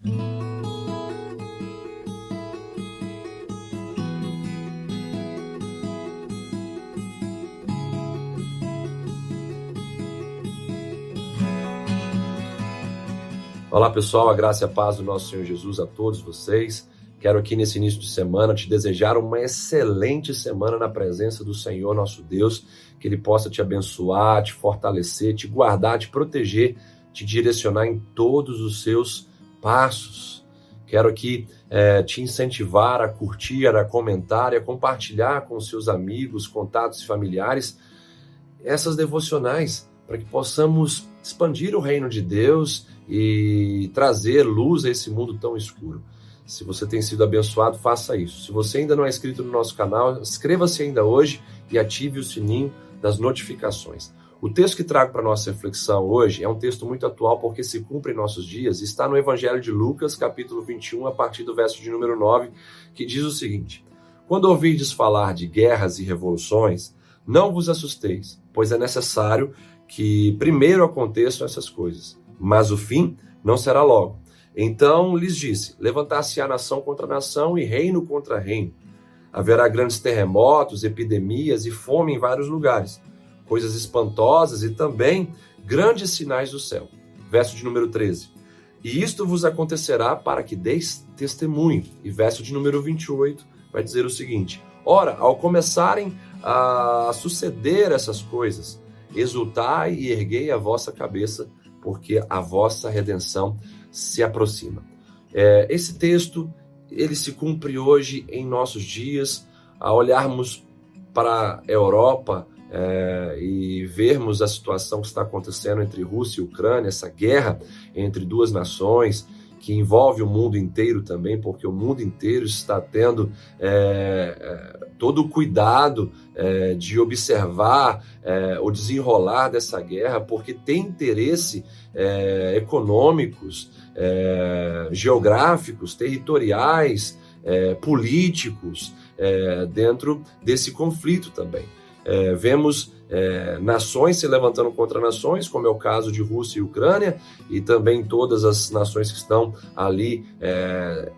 Olá pessoal, a graça e a paz do nosso Senhor Jesus a todos vocês. Quero aqui nesse início de semana te desejar uma excelente semana na presença do Senhor nosso Deus, que Ele possa te abençoar, te fortalecer, te guardar, te proteger, te direcionar em todos os seus passos. Quero aqui é, te incentivar a curtir, a comentar e a compartilhar com seus amigos, contatos e familiares essas devocionais, para que possamos expandir o reino de Deus e trazer luz a esse mundo tão escuro. Se você tem sido abençoado, faça isso. Se você ainda não é inscrito no nosso canal, inscreva-se ainda hoje e ative o sininho das notificações. O texto que trago para nossa reflexão hoje é um texto muito atual porque se cumpre em nossos dias. Está no Evangelho de Lucas, capítulo 21, a partir do verso de número 9, que diz o seguinte: Quando ouvirdes falar de guerras e revoluções, não vos assusteis, pois é necessário que primeiro aconteçam essas coisas mas o fim não será logo. Então lhes disse: Levantar-se-á nação contra nação e reino contra reino. Haverá grandes terremotos, epidemias e fome em vários lugares, coisas espantosas e também grandes sinais do céu. Verso de número 13. E isto vos acontecerá para que deis testemunho. E verso de número 28 vai dizer o seguinte: Ora, ao começarem a suceder essas coisas, exultai e erguei a vossa cabeça, porque a vossa redenção se aproxima. É, esse texto ele se cumpre hoje em nossos dias, a olharmos para a Europa é, e vermos a situação que está acontecendo entre Rússia e Ucrânia, essa guerra entre duas nações que envolve o mundo inteiro também, porque o mundo inteiro está tendo é, é todo o cuidado é, de observar é, o desenrolar dessa guerra, porque tem interesse é, econômicos, geográficos, territoriais, políticos dentro desse conflito também. Vemos é, nações se levantando contra nações, como é o caso de Rússia e Ucrânia, e também todas as nações que estão ali é,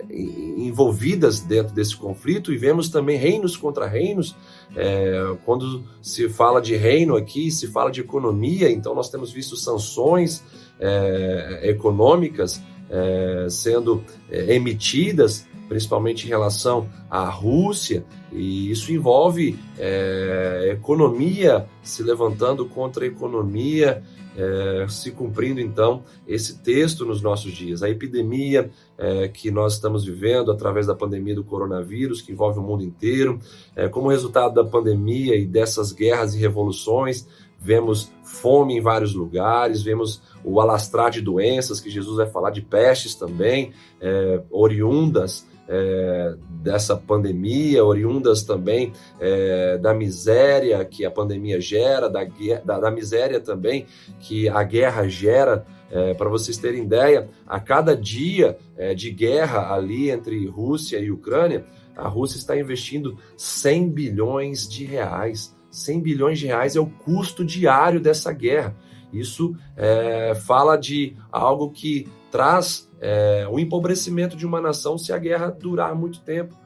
envolvidas dentro desse conflito, e vemos também reinos contra reinos. É, quando se fala de reino aqui, se fala de economia, então nós temos visto sanções é, econômicas é, sendo é, emitidas principalmente em relação à Rússia, e isso envolve é, economia se levantando contra a economia, é, se cumprindo então esse texto nos nossos dias. A epidemia é, que nós estamos vivendo através da pandemia do coronavírus, que envolve o mundo inteiro, é, como resultado da pandemia e dessas guerras e revoluções, vemos fome em vários lugares, vemos o alastrar de doenças, que Jesus vai falar de pestes também, é, oriundas é, dessa pandemia, oriundas também é, da miséria que a pandemia gera, da, da, da miséria também que a guerra gera. É, Para vocês terem ideia, a cada dia é, de guerra ali entre Rússia e Ucrânia, a Rússia está investindo 100 bilhões de reais. 100 bilhões de reais é o custo diário dessa guerra. Isso é, fala de algo que traz é, o empobrecimento de uma nação se a guerra durar muito tempo,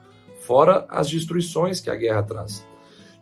fora as destruições que a guerra traz.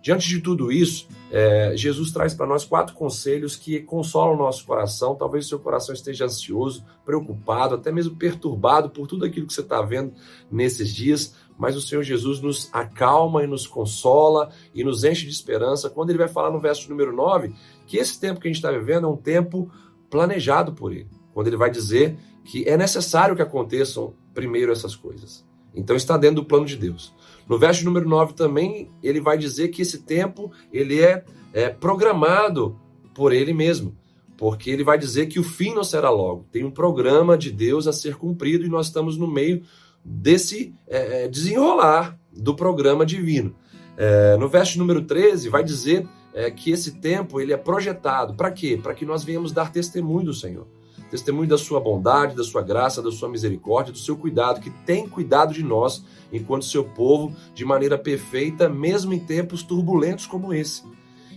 Diante de tudo isso, é, Jesus traz para nós quatro conselhos que consolam o nosso coração. Talvez o seu coração esteja ansioso, preocupado, até mesmo perturbado por tudo aquilo que você está vendo nesses dias, mas o Senhor Jesus nos acalma e nos consola e nos enche de esperança quando ele vai falar no verso número 9 que esse tempo que a gente está vivendo é um tempo planejado por ele. Quando ele vai dizer que é necessário que aconteçam primeiro essas coisas. Então está dentro do plano de Deus. No verso número 9 também ele vai dizer que esse tempo ele é, é programado por ele mesmo, porque ele vai dizer que o fim não será logo. Tem um programa de Deus a ser cumprido e nós estamos no meio desse é, é desenrolar do programa divino. É, no verso número 13 vai dizer é, que esse tempo ele é projetado para quê? Para que nós venhamos dar testemunho do Senhor testemunho da sua bondade, da sua graça, da sua misericórdia, do seu cuidado, que tem cuidado de nós enquanto seu povo de maneira perfeita, mesmo em tempos turbulentos como esse.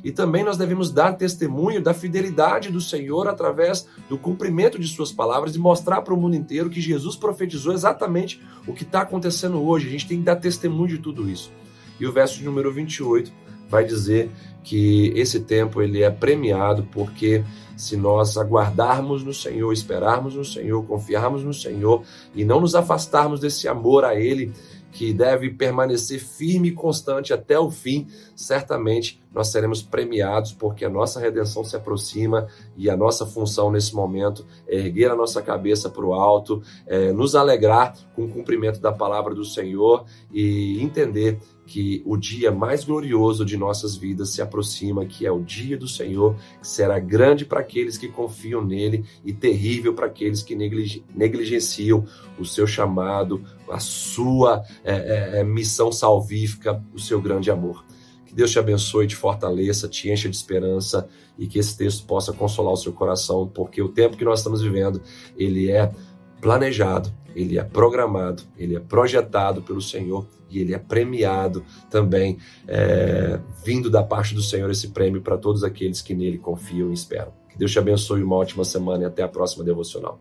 e também nós devemos dar testemunho da fidelidade do Senhor através do cumprimento de Suas palavras e mostrar para o mundo inteiro que Jesus profetizou exatamente o que está acontecendo hoje. A gente tem que dar testemunho de tudo isso. E o verso número 28 vai dizer que esse tempo ele é premiado porque se nós aguardarmos no Senhor, esperarmos no Senhor, confiarmos no Senhor e não nos afastarmos desse amor a Ele, que deve permanecer firme e constante até o fim, certamente nós seremos premiados, porque a nossa redenção se aproxima e a nossa função nesse momento é erguer a nossa cabeça para o alto, é nos alegrar com o cumprimento da palavra do Senhor e entender que o dia mais glorioso de nossas vidas se aproxima, que é o dia do Senhor, que será grande para aqueles que confiam nele e terrível para aqueles que negligenciam o seu chamado, a sua é, é, é, missão salvífica, o seu grande amor. Que Deus te abençoe, te fortaleça, te encha de esperança e que esse texto possa consolar o seu coração, porque o tempo que nós estamos vivendo, ele é planejado, ele é programado, ele é projetado pelo Senhor e ele é premiado também, é, vindo da parte do Senhor esse prêmio para todos aqueles que nele confiam e esperam. Que Deus te abençoe, uma ótima semana e até a próxima devocional.